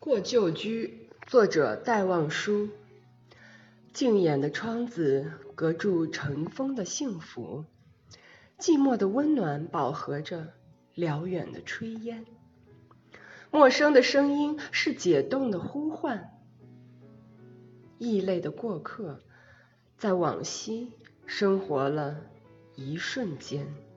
过旧居作者戴望舒。静掩的窗子隔住尘封的幸福寂寞的温暖饱和着辽远的炊烟。陌生的声音是解冻的呼唤异类的过客在往昔生活了一瞬间。